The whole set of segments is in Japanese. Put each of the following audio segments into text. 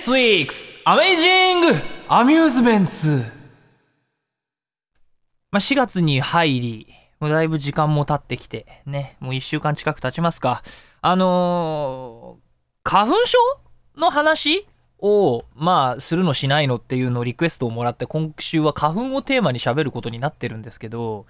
This week's Amazing Amusements まあ4月に入り、もうだいぶ時間も経ってきて、ね、もう1週間近く経ちますか。あのー、花粉症の話を、まあ、するのしないのっていうのをリクエストをもらって、今週は花粉をテーマに喋ることになってるんですけど、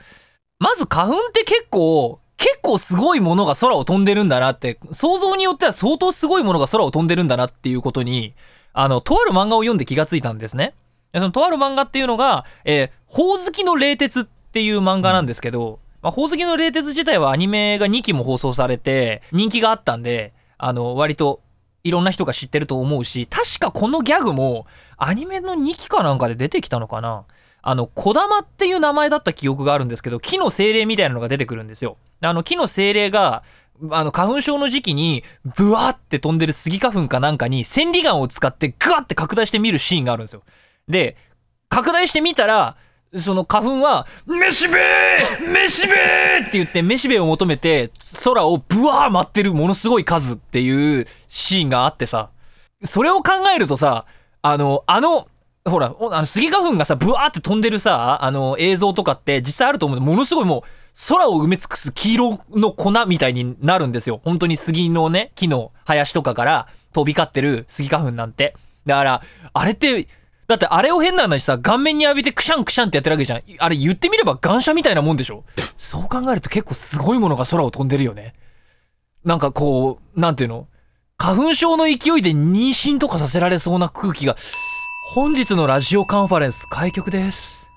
まず花粉って結構、結構すごいものが空を飛んでるんだなって、想像によっては相当すごいものが空を飛んでるんだなっていうことに、あの、とある漫画を読んで気がついたんですね。そのとある漫画っていうのが、えー、ほおずきの冷徹っていう漫画なんですけど、まあ、ほおずきの冷徹自体はアニメが2期も放送されて、人気があったんで、あの、割といろんな人が知ってると思うし、確かこのギャグもアニメの2期かなんかで出てきたのかなあの、小玉っていう名前だった記憶があるんですけど、木の精霊みたいなのが出てくるんですよ。あの、木の精霊が、あの、花粉症の時期に、ブワーって飛んでるスギ花粉かなんかに、千里眼を使ってグワって拡大して見るシーンがあるんですよ。で、拡大してみたら、その花粉は、めしべー!めしべー!って言って、めしべを求めて、空をブワー舞ってるものすごい数っていうシーンがあってさ、それを考えるとさ、あの、あの、ほら、あの、スギ花粉がさ、ブワーって飛んでるさ、あの、映像とかって実際あると思うものすごいもう、空を埋め尽くす黄色の粉みたいになるんですよ。本当に杉のね、木の林とかから飛び交ってるスギ花粉なんて。だから、あれって、だってあれを変な話さ、顔面に浴びてクシャンクシャンってやってるわけじゃん。あれ言ってみれば感謝みたいなもんでしょそう考えると結構すごいものが空を飛んでるよね。なんかこう、なんていうの？花粉症の勢いで妊娠とかさせられそうな空気が、本日のラジオカンファレンス開局です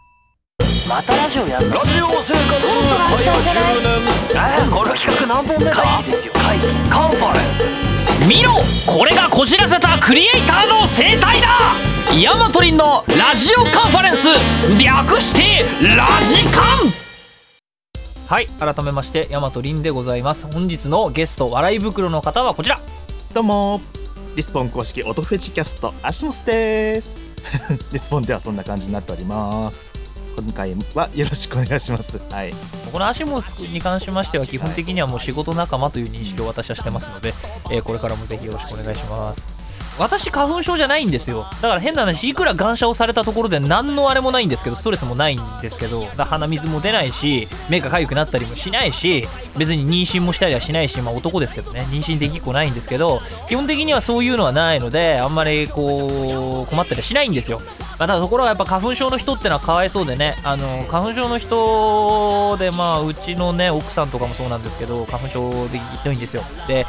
またラジオやるラジオ生活会話10年えこの企画何本目だ会議ですよ。会議。カンファレンス。見ろこれがこじらせたクリエイターの生態だ。ヤマトリンのラジオカンファレンス。略してラジカン。はい改めましてヤマトリンでございます。本日のゲスト笑い袋の方はこちら。どうも。リスポン公式音フェチキャストアシモスです。リスポンではそんな感じになっております今回はよろしくお願いします。はい。このアシモスに関しましては基本的にはもう仕事仲間という認識を私はしてますので、えーこれからもぜひよろしくお願いします。私花粉症じゃないんですよ。だから変な話いくら感謝をされたところで何のあれもないんですけどストレスもないんですけど鼻水も出ないし目が痒くなったりもしないし別に妊娠もしたりはしないしまあ男ですけどね。妊娠できっこないんですけど基本的にはそういうのはないのであんまりこう困ったりはしないんですよ。まあ、ただところがやっぱ花粉症の人ってのはかわいそうでねあの花粉症の人でまあうちのね奥さんとかもそうなんですけど花粉症でひどいんですよ。で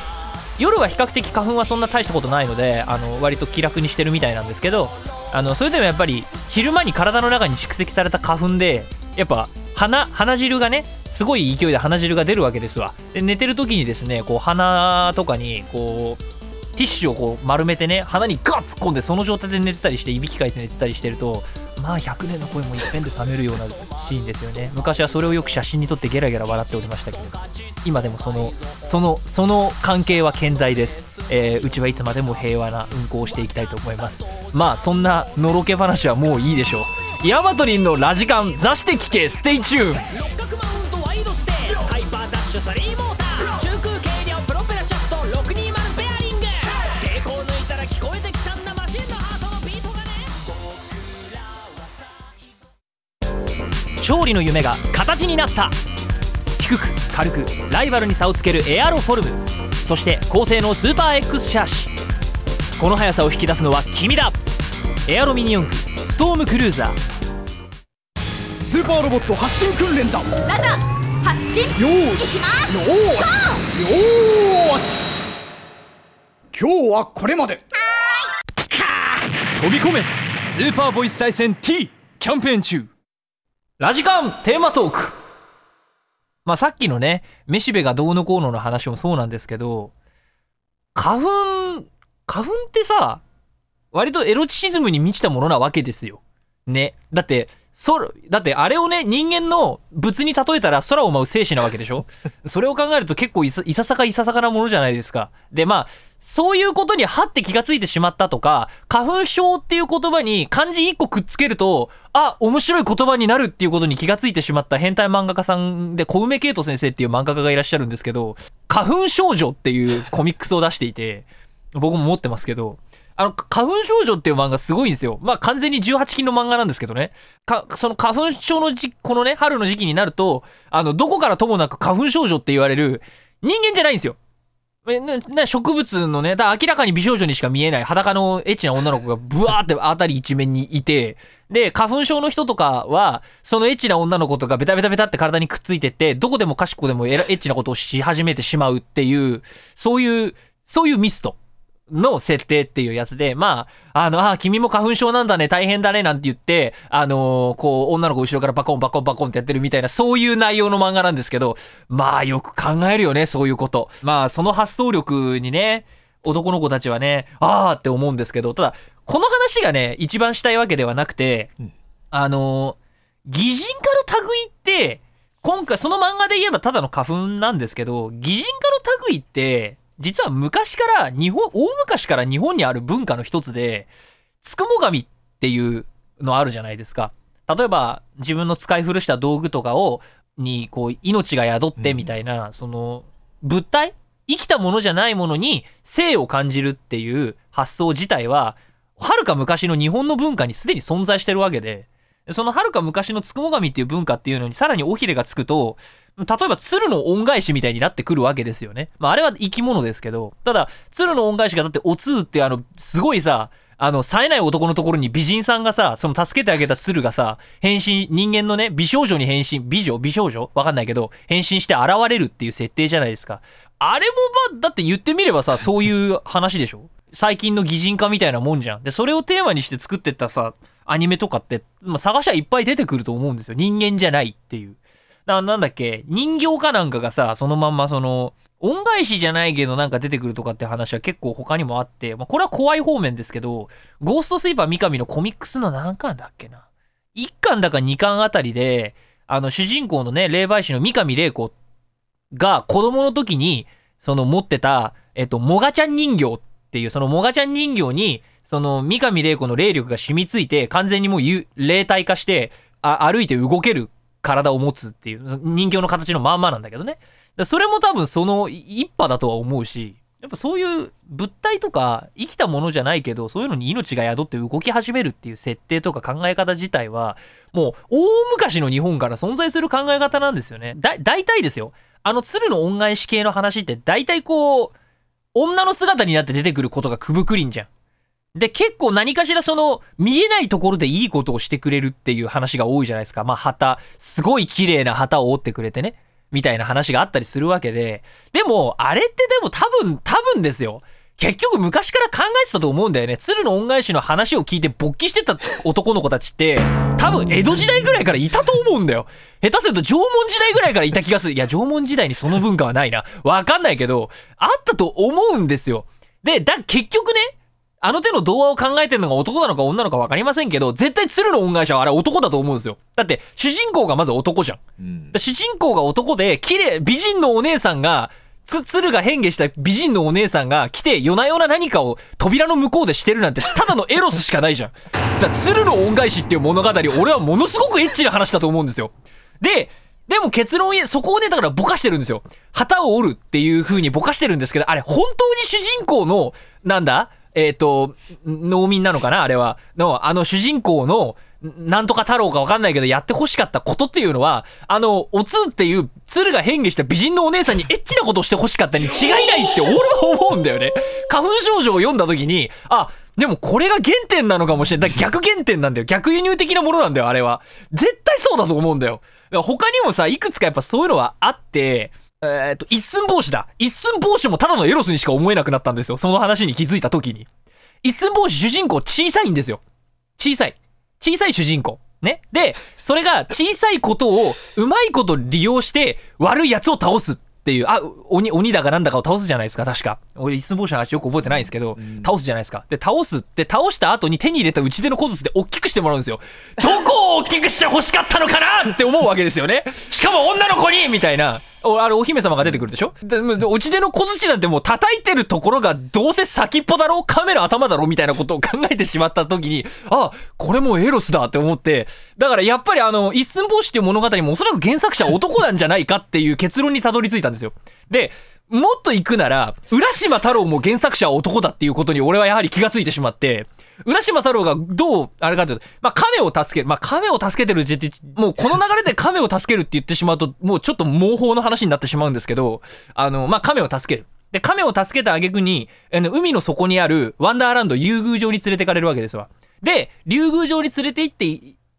夜は比較的花粉はそんな大したことないのであの割と気楽にしてるみたいなんですけどあのそれでもやっぱり昼間に体の中に蓄積された花粉でやっぱ鼻鼻汁がねすごい勢いで鼻汁が出るわけですわ。で寝てる時にですねこう鼻とかにこうティッシュをこう丸めてね鼻にガッ突っ込んでその状態で寝てたりしていびきかいて寝てたりしてるとまあ100年の恋もいっぺんで冷めるようなシーンですよね。昔はそれをよく写真に撮ってゲラゲラ笑っておりましたけれど今でもそのそのその関係は健在です、えーうちはいつまでも平和な運行をしていきたいと思います。まあそんなのろけ話はもういいでしょう。ヤマトリンのラジカン座して聞け。 Stay tuned勝利の夢が形になった。低く軽くライバルに差をつけるエアロフォルム。そして高性能スーパー X シャーシこの速さを引き出すのは君だ。エアロミニ四駆ストームクルーザー。スーパーロボット発進訓練だ。よラザ発進。ーし。しますよー。しよーし。今日はこれまで。飛び込め。スーパーボイス対戦 T キャンペーン中ラジカンテーマトーク。まあさっきのねめしべがどうのこうのの話もそうなんですけど花粉花粉ってさ割とエロチシズムに満ちたものなわけですよ。ね。だってそだってあれをね人間の物に例えたら空を舞う精子なわけでしょ？それを考えると結構いさいささかいささかなものじゃないですか。でまあそういうことにはって気がついてしまったとか、花粉症っていう言葉に漢字一個くっつけると、あ、面白い言葉になるっていうことに気がついてしまった変態漫画家さんで、小梅慶人先生っていう漫画家がいらっしゃるんですけど、花粉少女っていうコミックスを出していて、僕も持ってますけど、あの、花粉少女っていう漫画すごいんですよ。まあ完全に18禁の漫画なんですけどね。か、その花粉症の時このね、春の時期になると、あの、どこからともなく花粉少女って言われる人間じゃないんですよ。えねね、植物のね、だら明らかに美少女にしか見えない裸のエッチな女の子がブワーって辺り一面にいて、で、花粉症の人とかは、そのエッチな女の子とかベタベタベタって体にくっついてって、どこでもかしこでもエッチなことをし始めてしまうっていう、そういう、そういうミスト。の設定っていうやつで、まあ、あの、あ、君も花粉症なんだね、大変だね、なんて言って、あのーこう、女の子後ろからバコンバコンバコンってやってるみたいな、そういう内容の漫画なんですけど、まあ、よく考えるよね、そういうこと。まあ、その発想力にね、男の子たちはね、あーって思うんですけど、ただ、この話がね、一番したいわけではなくて、あのー擬人化の類って、今回その漫画で言えばただの花粉なんですけど、擬人化の類って、実は昔から日本、大昔から日本にある文化の一つで、つくも神っていうのあるじゃないですか。例えば、自分の使い古した道具とかを、に、こう、命が宿ってみたいな、その、物体？生きたものじゃないものに生を感じるっていう発想自体は、はるか昔の日本の文化にすでに存在してるわけで、そのはるか昔のつくも神っていう文化っていうのにさらに尾ひれがつくと、例えば鶴の恩返しみたいになってくるわけですよね。まああれは生き物ですけど、ただ鶴の恩返しがだっておつってあの、すごいさ、あの、冴えない男のところに美人さんがさ、その助けてあげた鶴がさ、変身、人間のね、美少女に変身、美女？美少女？わかんないけど、変身して現れるっていう設定じゃないですか。あれもま、だって言ってみればさ、そういう話でしょ？最近の擬人化みたいなもんじゃん。で、それをテーマにして作ってったさ、アニメとかって、まあ、探しゃいっぱい出てくると思うんですよ。人間じゃないっていう。ななんだっけ？人形かなんかがさ、そのまんまその、恩返しじゃないけどなんか出てくるとかって話は結構他にもあって、まあ、これは怖い方面ですけど、ゴーストスイーパー三上のコミックスの何巻だっけな ?1 巻だか2巻あたりで、あの主人公のね、霊媒師の三上玲子が子供の時に、その持ってた、えっと、モガちゃん人形っていう、そのモガちゃん人形に、その三上玲子の霊力が染みついて、完全にもう霊体化して、あ歩いて動ける体を持つっていう、人形の形のまんまなんだけどね。それも多分その一派だとは思うし、やっぱそういう物体とか生きたものじゃないけど、そういうのに命が宿って動き始めるっていう設定とか考え方自体は、もう大昔の日本から存在する考え方なんですよね。だ、大体ですよ。あの鶴の恩返し系の話って大体こう、女の姿になって出てくることがくぶくりんじゃん。で、結構何かしらその、見えないところでいいことをしてくれるっていう話が多いじゃないですか。まあ、旗、すごい綺麗な旗を折ってくれてね。みたいな話があったりするわけで。でも、あれってでも多分、多分ですよ。結局昔から考えてたと思うんだよね。鶴の恩返しの話を聞いて勃起してた男の子たちって、多分江戸時代ぐらいからいたと思うんだよ。下手すると縄文時代ぐらいからいた気がする。いや、縄文時代にその文化はないな。わかんないけど、あったと思うんですよ。で、だ、結局ね、あの手の童話を考えてるのが男なのか女なのか分かりませんけど、絶対鶴の恩返しはあれ男だと思うんですよ。だって、主人公がまず男じゃん。うん主人公が男で、綺麗、美人のお姉さんが、つ、鶴が変化した美人のお姉さんが来て、夜な夜な何かを扉の向こうでしてるなんて、ただのエロスしかないじゃん。だから鶴の恩返しっていう物語、俺はものすごくエッチな話だと思うんですよ。で、でも結論、そこをね、だからぼかしてるんですよ。旗を折るっていう風にぼかしてるんですけど、あれ本当に主人公の、なんだ？えっ、と、農民なのかな？あれは。の、あの主人公の、なんとか太郎かわかんないけど、やって欲しかったことっていうのは、あの、おつーっていう、鶴が変化した美人のお姉さんにエッチなことをして欲しかったに違いないって俺は思うんだよね。花粉症状を読んだ時に、あ、でもこれが原点なのかもしれない。だ逆原点なんだよ。逆輸入的なものなんだよ、あれは。絶対そうだと思うんだよ。だ他にもさ、いくつかやっぱそういうのはあって、えっと、一寸法師だ。一寸法師もただのエロスにしか思えなくなったんですよ。その話に気づいた時に。一寸法師主人公小さいんですよ。小さい。小さい主人公。ね。で、それが小さいことをうまいこと利用して悪い奴を倒すっていう、あ、鬼、鬼だかなんだかを倒すじゃないですか、確か。俺、一寸法師の話よく覚えてないんですけど、倒すじゃないですか。で、倒すって、倒した後に手に入れた打ち出の小筒で大きくしてもらうんですよ。どこを大きくして欲しかったのかなって思うわけですよね。しかも女の子にみたいな。おあれ、お姫様が出てくるでしょ？で、で打ち出の小槌なんてもう叩いてるところがどうせ先っぽだろ亀の頭だろうみたいなことを考えてしまった時に、あ、これもエロスだって思って、だからやっぱりあの、一寸法師っていう物語もおそらく原作者男なんじゃないかっていう結論にたどり着いたんですよ。で、もっと行くなら、浦島太郎も原作者は男だっていうことに俺はやはり気がついてしまって、浦島太郎がどう、あれかというと、まあ、亀を助ける。まあ、亀を助けてるって言って、もうこの流れで亀を助けるって言ってしまうと、もうちょっと模倣の話になってしまうんですけど、あの、まあ、亀を助ける。で、亀を助けた挙句に、あの、海の底にあるワンダーランド、竜宮城に連れてかれるわけですわ。で、竜宮城に連れて行って、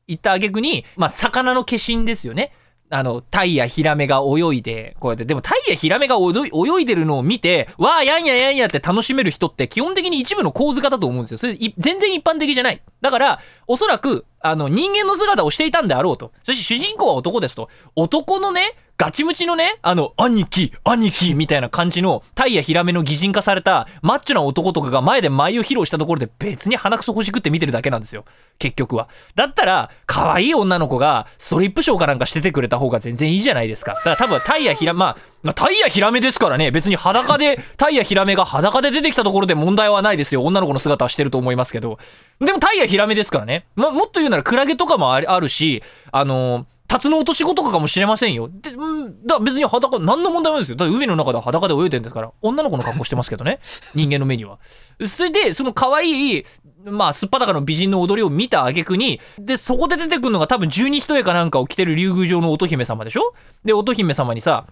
行った挙句に、まあ、魚の化身ですよね。あの、タイやヒラメが泳いで、こうやって、でもタイやヒラメが泳いでるのを見て、わあ、やんややんやって楽しめる人って基本的に一部の構図化だと思うんですよ。それ全然一般的じゃない。だから、おそらく、あの、人間の姿をしていたんであろうと。そして主人公は男ですと。男のね、ガチムチのね、あの、兄貴、兄貴みたいな感じの、タイやヒラメの擬人化された、マッチョな男とかが前で舞を披露したところで別に鼻くそほじくって見てるだけなんですよ。結局は。だったら、可愛い女の子がストリップショーかなんかしててくれた方が全然いいじゃないですか。だから多分タイやヒラ、まあ、まあ、タイやヒラメですからね、別に裸で、タイやヒラメが裸で出てきたところで問題はないですよ。女の子の姿はしてると思いますけど。でもタイやヒラメですからね。まあ、もっと言うならクラゲとかもありあるし、あのータツノオトシゴとかかもしれませんよ。で、うん、だ別に裸、何の問題もないですよ。だって海の中では裸で泳いでるんですから、女の子の格好してますけどね。人間の目には。それで、その可愛い、まあ、すっぱだかの美人の踊りを見た挙句に、で、そこで出てくるのが多分十二一重かなんかを着てる竜宮城の乙姫様でしょ？で、乙姫様にさ、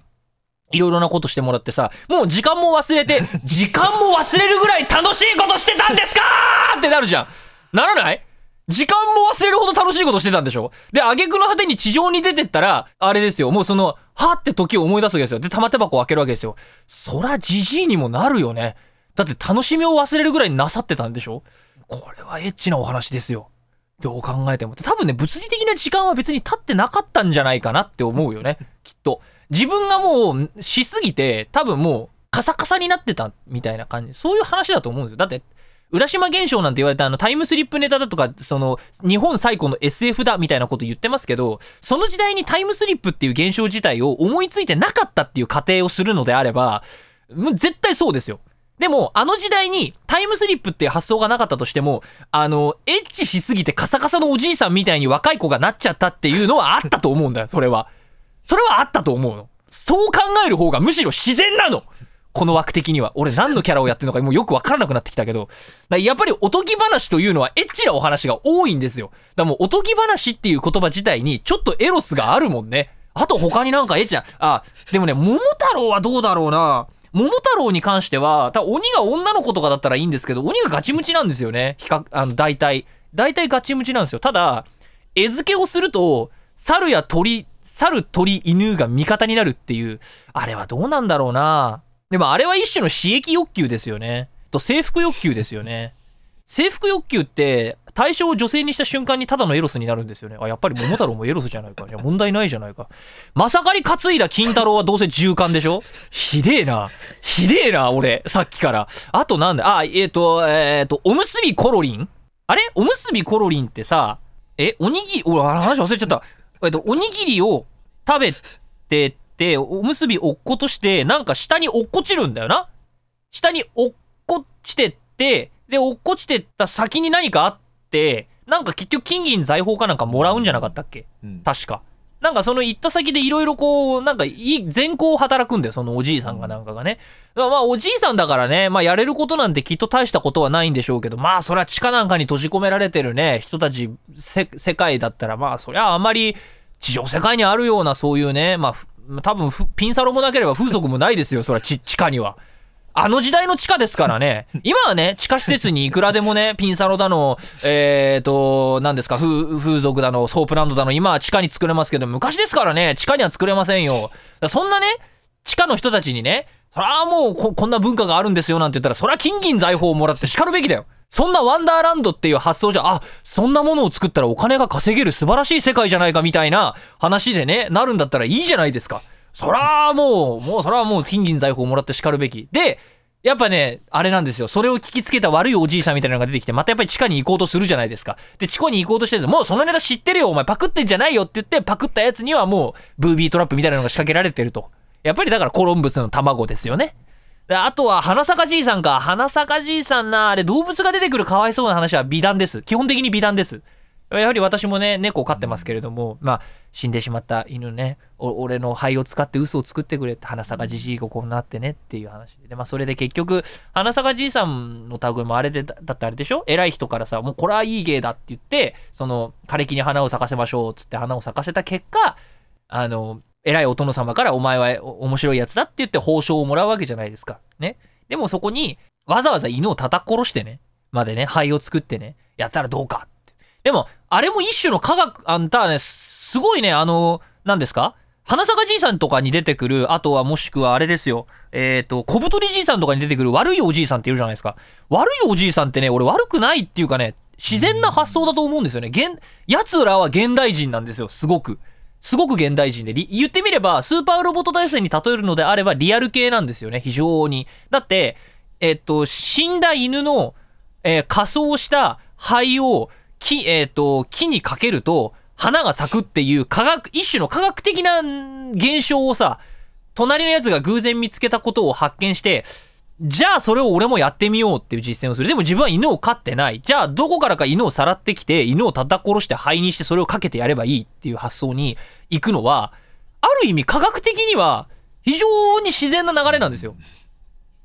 いろいろなことしてもらってさ、もう時間も忘れて、時間も忘れるぐらい楽しいことしてたんですかってなるじゃん。ならない？時間も忘れるほど楽しいことしてたんでしょ？で、挙句の果てに地上に出てったら、あれですよ、もうその、はって時を思い出すわけですよ。で、玉手箱を開けるわけですよ。そら、じじいにもなるよね。だって楽しみを忘れるぐらいなさってたんでしょ？これはエッチなお話ですよ。どう考えても。多分ね、物理的な時間は別に経ってなかったんじゃないかなって思うよね。きっと。自分がもう、しすぎて、多分もう、カサカサになってたみたいな感じ。そういう話だと思うんですよ。だって、浦島現象なんて言われたあのタイムスリップネタだとか、その日本最古の SF だみたいなこと言ってますけど、その時代にタイムスリップっていう現象自体を思いついてなかったっていう過程をするのであれば、もう絶対そうですよ。でも、あの時代にタイムスリップっていう発想がなかったとしても、あの、エッチしすぎてカサカサのおじいさんみたいに若い子がなっちゃったっていうのはあったと思うんだよ、それは。それはあったと思うの。そう考える方がむしろ自然なのこの枠的には。俺何のキャラをやってるのかもうよくわからなくなってきたけど。やっぱりおとぎ話というのはエッチなお話が多いんですよ。だもうおとぎ話っていう言葉自体にちょっとエロスがあるもんね。あと他になんかエッチな、あ、でもね、桃太郎はどうだろうな。桃太郎に関しては、た鬼が女の子とかだったらいいんですけど、鬼がガチムチなんですよね。比較、あの、大体。大体ガチムチなんですよ。ただ、餌付けをすると、猿や鳥、猿、鳥、犬が味方になるっていう、あれはどうなんだろうな。でもあれは一種の刺激欲求ですよね。と征服欲求ですよね。征服欲求って対象を女性にした瞬間にただのエロスになるんですよね。あ、やっぱり桃太郎もエロスじゃないか。いや、問題ないじゃないか。まさかに担いだ金太郎はどうせ銃艦でしょ？ひでえな。ひでえな、俺。さっきから。あとなんだ、あ、えっ、ー、と、えっ、ー、と、おむすびコロリン？あれ？おむすびコロリンってさ、え、おにぎり、お話忘れちゃった。えっと、おにぎりを食べて、おむすび落っことして、なんか下に落っこちるんだよな。下に落っこちてって、で、落っこちてった先に何かあって、なんか結局金銀財宝かなんかもらうんじゃなかったっけ？うん確か。なんかその行った先でいろいろこう、なんかいい、善行を働くんだよ、そのおじいさんがなんかがね。まあおじいさんだからね、まあやれることなんてきっと大したことはないんでしょうけど、まあそれは地下なんかに閉じ込められてるね、人たち、せ世界だったらまあそりゃあまり地上世界にあるようなそういうね、まあふ多分ピンサロもなければ風俗もないですよ、それは地下には。あの時代の地下ですからね。今はね、地下施設にいくらでもね、ピンサロだの、えーと、何ですか、風俗だの、ソープランドだの、今は地下に作れますけど、昔ですからね、地下には作れませんよ。そんなね、地下の人たちにね、そらもうここんな文化があるんですよなんて言ったら、そら金銀財宝をもらって然るべきだよ。そんなワンダーランドっていう発想じゃ、あ、そんなものを作ったらお金が稼げる素晴らしい世界じゃないかみたいな話でね、なるんだったらいいじゃないですか。そらもう、もうそらもう金銀財宝をもらって然るべき。で、やっぱね、あれなんですよ。それを聞きつけた悪いおじいさんみたいなのが出てきて、またやっぱり地下に行こうとするじゃないですか。で、地下に行こうとしてるもうそのネタ知ってるよ、お前パクってんじゃないよって言って、パクったやつにはもう、ブービートラップみたいなのが仕掛けられてると。やっぱりだからコロンブスの卵ですよね。であとは、花坂じいさんか。花坂じいさんな、あれ動物が出てくるかわいそうな話は美談です。基本的に美談です。やはり私もね猫を飼ってますけれども、まあ死んでしまった犬ねお俺の肺を使って嘘を作ってくれって花咲じじいがこうなってねっていう話で、まあ、それで結局花咲じいさんの類もあれでだだってあれでしょ？偉い人からさもうこれはいい芸だって言ってその枯れ木に花を咲かせましょうっつって花を咲かせた結果あの偉いお殿様からお前は面白いやつだって言って報酬をもらうわけじゃないですか。ね。でもそこにわざわざ犬を叩き殺してね、までね、灰を作ってね、やったらどうかって。でも、あれも一種の科学、あんたはね、すごいね、あの、何ですか？花坂じいさんとかに出てくる、あとはもしくはあれですよ、えっ、と、小太りじいさんとかに出てくる悪いおじいさんっているじゃないですか。悪いおじいさんってね、俺悪くないっていうかね、自然な発想だと思うんですよね。現、奴らは現代人なんですよ、すごく。すごく現代人で、言ってみれば、スーパーロボット大戦に例えるのであれば、リアル系なんですよね、非常に。だって、えっと、死んだ犬の、えー仮装した灰を木、えっと、木にかけると、花が咲くっていう科学、一種の科学的な現象をさ、隣のやつが偶然見つけたことを発見して、じゃあそれを俺もやってみようっていう実践をする。でも自分は犬を飼ってない。じゃあどこからか犬をさらってきて、犬を叩き殺して灰にしてそれをかけてやればいいっていう発想に行くのは、ある意味科学的には非常に自然な流れなんですよ。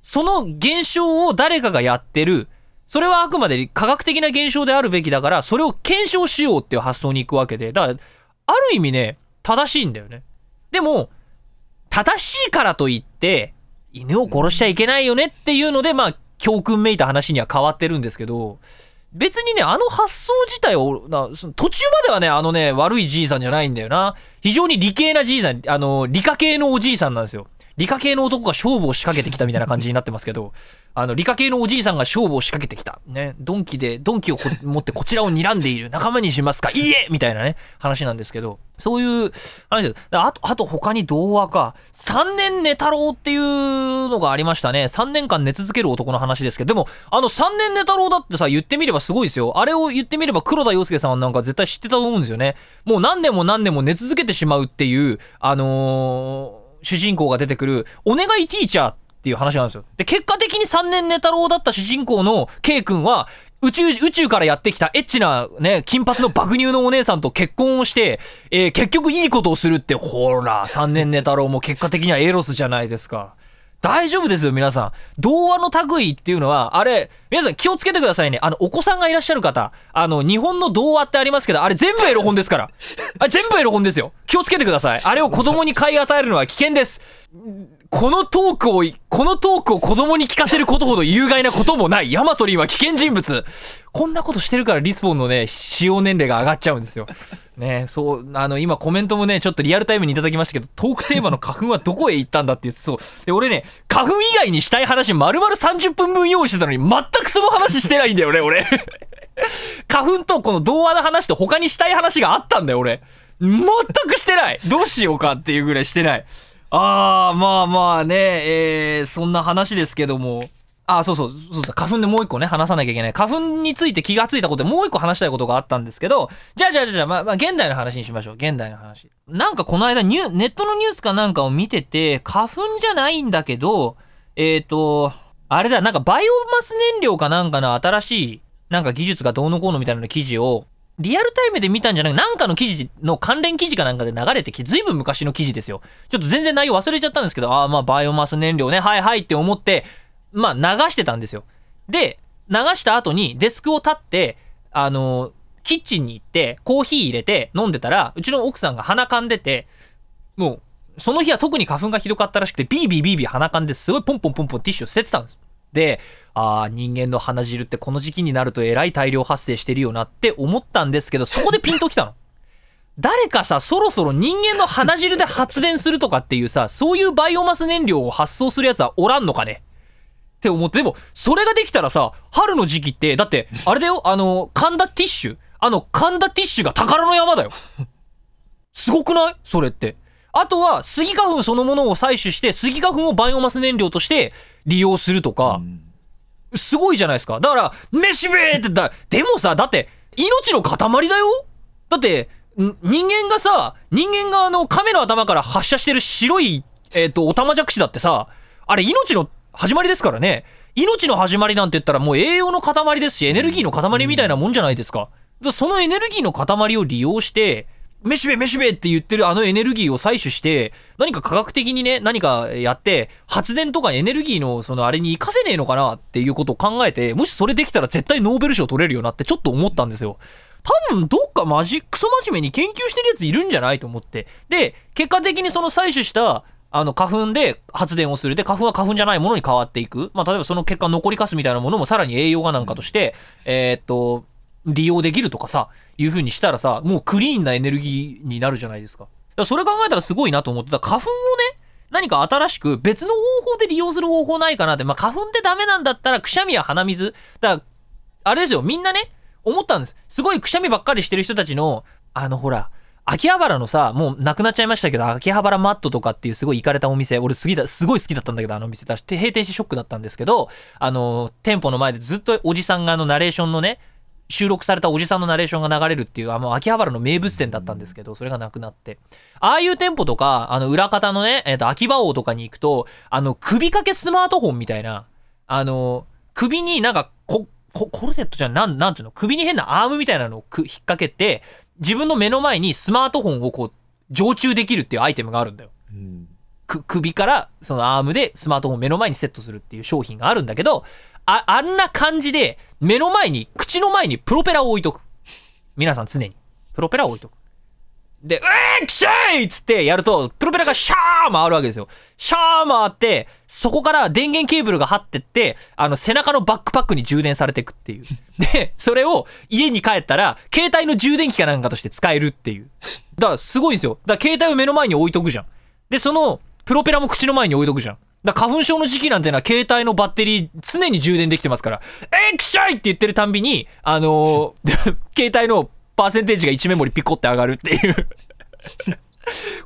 その現象を誰かがやってる。それはあくまで科学的な現象であるべきだから、それを検証しようっていう発想に行くわけで。だから、ある意味ね、正しいんだよね。でも、正しいからといって、犬を殺しちゃいけないよねっていうので、まあ、教訓めいた話には変わってるんですけど、別にね、あの発想自体を、なその途中まではね、あのね、悪いじいさんじゃないんだよな。非常に理系なじいさん、あの、理科系のおじいさんなんですよ。理科系の男が勝負を仕掛けてきたみたいな感じになってますけど、あの、理科系のおじいさんが勝負を仕掛けてきた。ね。ドンキで、ドンキを持ってこちらを睨んでいる。仲間にしますかいいえみたいなね、話なんですけど、そういう話です。あと、あと他に童話か。3年寝太郎っていうのがありましたね。3年間寝続ける男の話ですけど、でも、あの3年寝太郎だってさ、言ってみればすごいですよ。あれを言ってみれば黒田洋介さんなんか絶対知ってたと思うんですよね。もう何年も何年も寝続けてしまうっていう、あのー主人公が出てくる、お願いティーチャーっていう話なんですよ。で、結果的に3年寝太郎だった主人公の K 君は、宇宙、宇宙からやってきたエッチなね、金髪の爆乳のお姉さんと結婚をして、えー結局いいことをするって、ほら、3年寝太郎も結果的にはエロスじゃないですか。大丈夫ですよ、皆さん。童話の類っていうのは、あれ、皆さん気をつけてくださいね。あの、お子さんがいらっしゃる方、あの、日本の童話ってありますけど、あれ全部エロ本ですから。あれ全部エロ本ですよ。気をつけてください。あれを子供に買い与えるのは危険です。このトークを、このトークを子供に聞かせることほど有害なこともない。ヤマトリンは危険人物。こんなことしてるからリスポンのね、使用年齢が上がっちゃうんですよ。ねそう、あの、今コメントもね、ちょっとリアルタイムにいただきましたけど、トークテーマの花粉はどこへ行ったんだっていう、そう。で、俺ね、花粉以外にしたい話丸々30分分用意してたのに、全くその話してないんだよね、俺。花粉とこの童話の話と他にしたい話があったんだよ、俺。全くしてないどうしようかっていうぐらいしてない。あー、まあまあね、えー、そんな話ですけども。あ、そうそう、そうだ、花粉でもう一個ね、話さなきゃいけない。花粉について気がついたことでもう一個話したいことがあったんですけど、じゃあじゃあじゃあ、まあ、まあ、現代の話にしましょう。現代の話。なんかこの間ニュ、ネットのニュースかなんかを見てて、花粉じゃないんだけど、えっ、ー、と、あれだ、なんかバイオマス燃料かなんかの新しい、なんか技術がどうのこうのみたいな記事を、リアルタイムで見たんじゃなくなんかの記事の関連記事かなんかで流れてきて、ずいぶん昔の記事ですよ。ちょっと全然内容忘れちゃったんですけど、ああ、まあバイオマス燃料ね、はいはいって思って、まあ流してたんですよ。で、流した後にデスクを立って、あの、キッチンに行って、コーヒー入れて飲んでたら、うちの奥さんが鼻かんでて、もう、その日は特に花粉がひどかったらしくて、ビービービービー鼻かんですごいポンポンポンポンティッシュを捨ててたんです。で、ああ、人間の鼻汁ってこの時期になるとえらい大量発生してるよなって思ったんですけど、そこでピンときたの。誰かさ、そろそろ人間の鼻汁で発電するとかっていうさ、そういうバイオマス燃料を発送するやつはおらんのかね？って思って、でも、それができたらさ、春の時期って、だって、あれだよ、あの、神田ティッシュ？あの、神田ティッシュが宝の山だよ。すごくない？それって。あとは、スギ花粉そのものを採取して、スギ花粉をバイオマス燃料として利用するとか、すごいじゃないですか。だから、飯べーってだ、でもさ、だって、命の塊だよだって、ん人間がさ、人間があの、亀の頭から発射してる白い、えっ、と、オタマジャクシだってさ、あれ命の始まりですからね。命の始まりなんて言ったらもう栄養の塊ですし、エネルギーの塊みたいなもんじゃないですか。でそのエネルギーの塊を利用してめしべめしべって言ってるあのエネルギーを採取して何か科学的にね何かやって発電とかエネルギーのそのあれに活かせねえのかなっていうことを考えてもしそれできたら絶対ノーベル賞取れるよなってちょっと思ったんですよ。多分どっかマジクソ真面目に研究してるやついるんじゃないと思って。で結果的にその採取したあの花粉で発電をする。で花粉は花粉じゃないものに変わっていく、まあ、例えばその結果残りかすみたいなものもさらに栄養がなんかとして、えーっと利用できるとかさいう風にしたらさもうクリーンなエネルギーになるじゃないですか。だからそれ考えたらすごいなと思ってた花粉をね何か新しく別の方法で利用する方法ないかなって。まあ花粉ってダメなんだったらくしゃみや鼻水。だからあれですよ。みんなね思ったんです。すごいくしゃみばっかりしてる人たちのあのほら秋葉原のさもうなくなっちゃいましたけど秋葉原マットとかっていうすごい行かれたお店。俺すぎだすごい好きだったんだけどあの店。だし閉店してショックだったんですけどあの店舗の前でずっとおじさんがあのナレーションのね収録されたおじさんのナレーションが流れるっていうあの秋葉原の名物店だったんですけどそれがなくなってああいう店舗とかあの裏方のね、えー、と秋葉王とかに行くとあの首掛けスマートフォンみたいなあの首になんかこココルセットじゃんなんなんていうの首に変なアームみたいなのをく引っ掛けて自分の目の前にスマートフォンをこう常駐できるっていうアイテムがあるんだよ。うんく首からそのアームでスマートフォンを目の前にセットするっていう商品があるんだけどああんな感じで目の前に口の前にプロペラを置いとく皆さん常にプロペラを置いとくで、うえーきしゃいっつってやると、プロペラがシャー回るわけですよ。シャー回って、そこから電源ケーブルが張ってって、あの、背中のバックパックに充電されてくっていう。で、それを家に帰ったら、携帯の充電器かなんかとして使えるっていう。だから、すごいですよ。だから、携帯を目の前に置いとくじゃん。で、その、プロペラも口の前に置いとくじゃん。だ花粉症の時期なんてのは携帯のバッテリー常に充電できてますから、えー、きしゃいって言ってるたんびに、あのー 携帯のパーセンテージが1メモリピコって上がるっていう。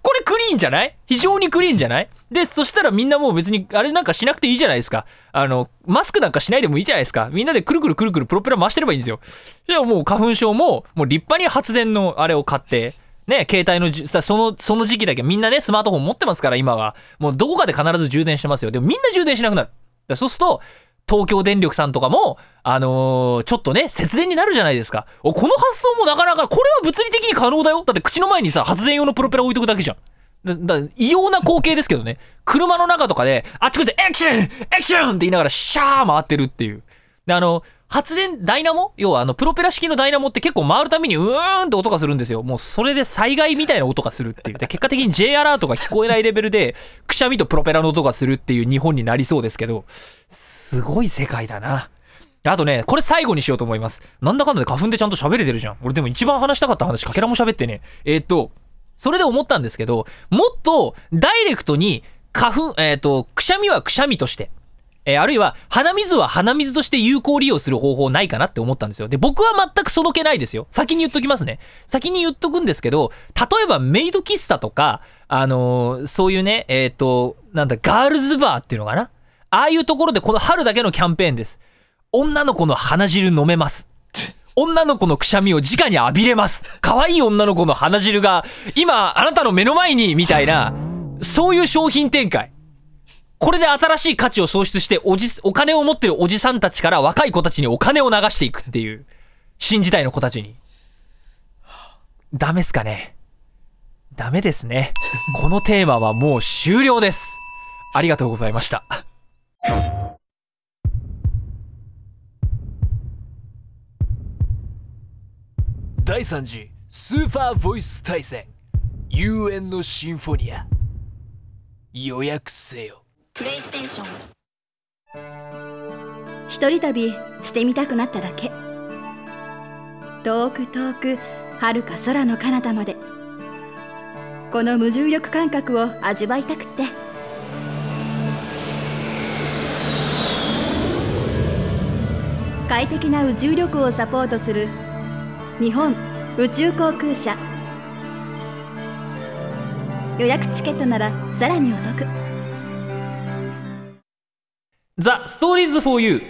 これクリーンじゃない？非常にクリーンじゃない？で、そしたらみんなもう別にあれなんかしなくていいじゃないですか。あの、マスクなんかしないでもいいじゃないですか。みんなでくるくるくるくるプロペラ回してればいいんですよ。じゃあもう花粉症も、もう立派に発電のあれを買って、ね、携帯のじその、その時期だけみんなね、スマートフォン持ってますから、今は。もうどこかで必ず充電してますよ。でもみんな充電しなくなる。だそうすると、東京電力さんとかも、あのーちょっとね、節電になるじゃないですか。おこの発想もなかなか、これは物理的に可能だよ。だって口の前にさ、発電用のプロペラ置いとくだけじゃん。だだ異様な光景ですけどね。車の中とかで、あっちこっちで、エクションエクションって言いながら、シャー回ってるっていう。で、あの、発電、ダイナモ？要は、あの、プロペラ式のダイナモって結構回るたびに、うーんって音がするんですよ。もう、それで災害みたいな音がするっていう。で、結果的に J アラートが聞こえないレベルで、くしゃみとプロペラの音がするっていう日本になりそうですけど、すごい世界だな。あとね、これ最後にしようと思います。なんだかんだで花粉でちゃんと喋れてるじゃん。俺でも一番話したかった話、かけらも喋ってね。えーっと、それで思ったんですけど、もっとダイレクトに花粉、えーっと、くしゃみはくしゃみとして、えーあるいは鼻水は鼻水として有効利用する方法ないかなって思ったんですよ。で、僕は全くその気ないですよ。先に言っときますね。先に言っとくんですけど、例えばメイド喫茶とか、あのーそういうね、えーっと、なんだ、ガールズバーっていうのかな？ああいうところでこの春だけのキャンペーンです。女の子の鼻汁飲めます。女の子のくしゃみを直に浴びれます。可愛い女の子の鼻汁が今あなたの目の前にみたいな、そういう商品展開。これで新しい価値を創出しておじ、お金を持ってるおじさんたちから若い子たちにお金を流していくっていう、新時代の子たちに。ダメっすかね？ダメですね。このテーマはもう終了です。ありがとうございました。第3次スーパーボイス対戦遊園のシンフォニア予約せよプレイステーション一人旅してみたくなっただけ。遠く遠く遥か空の彼方まで。この無重力感覚を味わいたくって。快適な宇宙旅行をサポートする。日本宇宙航空社。予約チケットならさらにお得。 The Stories for You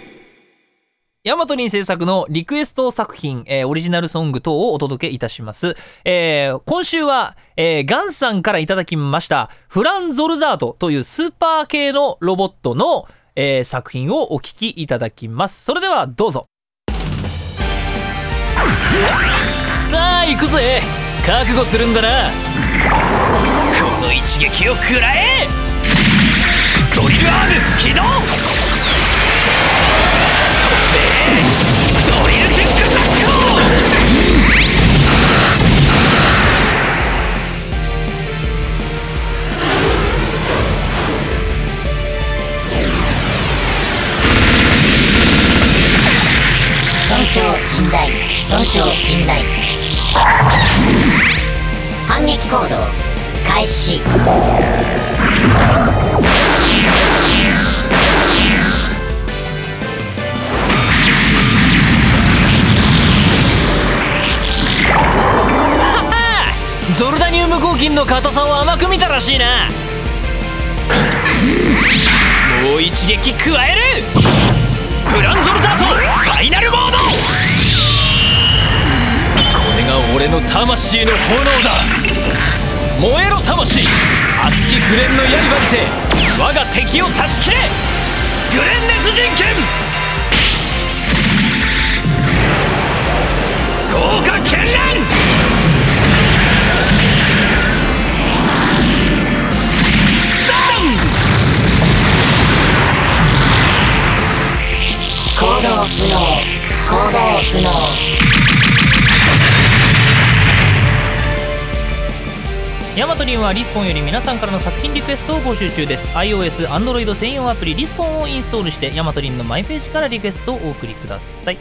ヤマトリン制作のリクエスト作品、えーオリジナルソング等をお届けいたします。えー今週は、えーガンさんからいただきました、フラン・ゾルダートというスーパー系のロボットの、えー作品をお聴きいただきます。それではどうぞ。「さあ行くぜ覚悟するんだなこの一撃を食らえドリルアーム起動飛べドリルテックナック損傷甚大損傷甚大反撃行動開始。ゾルダニウム合金の硬さを甘く見たらしいな。もう一撃加える。フランゾルタートファイナルモード。これが俺の魂の炎だ。燃えろ魂。熱きグレンの刃にて我が敵を断ち切れ。グレン熱人剣豪華絢爛。動不能行動不能ヤマトリンはリスポンより皆さんからの作品リクエストを募集中です。iOS、Android 専用アプリリスポンをインストールしてヤマトリンのマイページからリクエストをお送りください。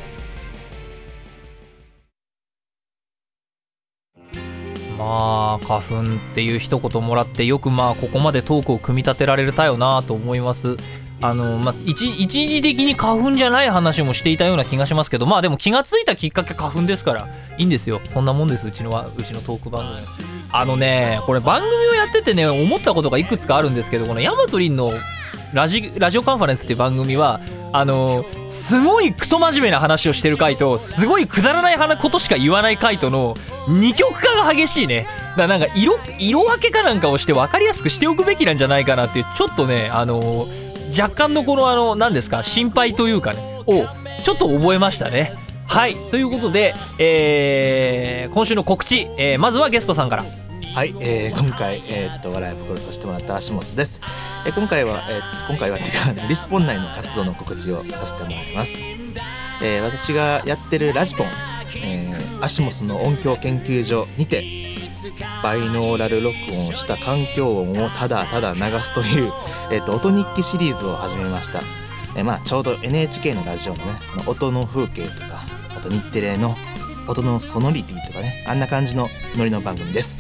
まあ花粉っていう一言もらってよくまあここまでトークを組み立てられたよなと思います。あのまあ一一時的に花粉じゃない話もしていたような気がしますけどまあでも気がついたきっかけ花粉ですからいいんですよ。そんなもんですうちのはうちのトーク番組。あのねこれ番組をやっててね思ったことがいくつかあるんですけどこのヤマトリンのラジラジオカンファレンスっていう番組はあのすごいクソ真面目な話をしてる回とすごいくだらないことしか言わない回との二極化が激しいね。だからなんか色色分けかなんかをして分かりやすくしておくべきなんじゃないかなってちょっとねあの若干のこのあの何ですか心配というかねをちょっと覚えましたね。はい。ということで、えー今週の告知、えーまずはゲストさんから。はい、えー今回、えーっと笑い袋させてもらったアシモスです、えー今回は、えー今回はっていうかリスポン内の活動の告知をさせてもらいます、えー私がやってるラジポン、えーアシモスの音響研究所にてバイノーラル録音した環境音をただただ流すという、えっと音日記シリーズを始めました、えまあ、ちょうど NHK のラジオのねの音の風景とかあと日テレの音のソノリティとかねあんな感じのノリの番組です。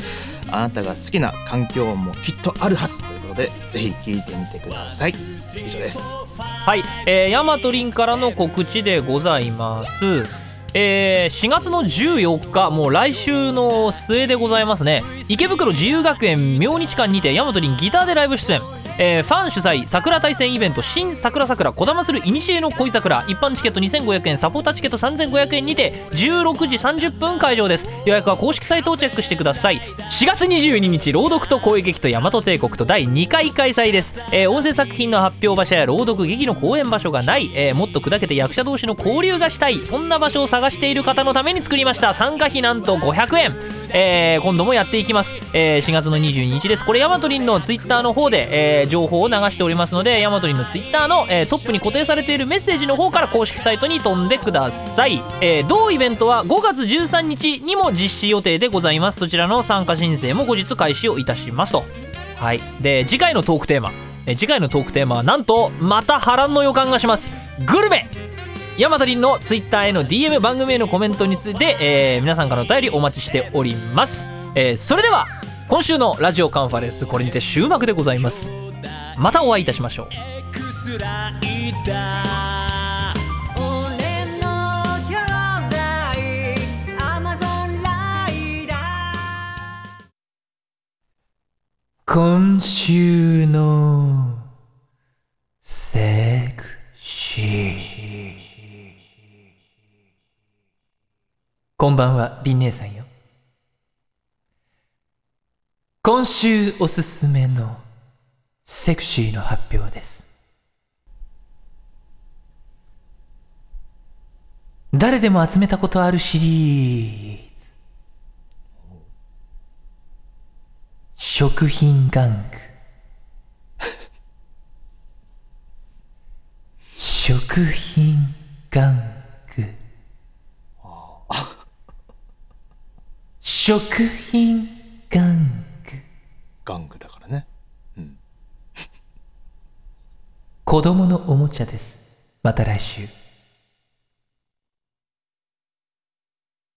あなたが好きな環境音もきっとあるはずということでぜひ聞いてみてください。以上です。はい、えー、ヤマトリンからの告知でございます。えー4月の14日もう来週の末でございますね。池袋自由学園明日館にてヤマトリンギターでライブ出演。えーファン主催桜大戦イベント新桜桜こだまする古の恋桜。一般チケット2500円サポーターチケット3500円にて16時30分会場です。予約は公式サイトをチェックしてください。4月22日朗読と声劇と大和帝国と第2回開催です、えー音声作品の発表場所や朗読劇の公演場所がない、えーもっと砕けて役者同士の交流がしたい。そんな場所を探している方のために作りました。参加費なんと500円。えー今度もやっていきます、えー4月の22日です。これヤマトリンのツイッターの方で、えー情報を流しておりますのでヤマトリンのツイッターの、えートップに固定されているメッセージの方から公式サイトに飛んでください、えー同イベントは5月13日にも実施予定でございます。そちらの参加申請も後日開始をいたしますと。はい。で次回のトークテーマ。次回のトークテーマはなんとまた波乱の予感がします。グルメ。ヤマトリンのツイッターへの DM 番組へのコメントについて、えー皆さんからのお便りお待ちしております、えーそれでは今週のラジオカンファレンスこれにて終幕でございます。またお会いいたしましょう。今週のセクシーこんばんはリン姉さんよ。今週おすすめのセクシーの発表です。誰でも集めたことあるシリーズ。食品玩具。食品玩具食品玩具。玩具だからね。子供のおもちゃです。また来週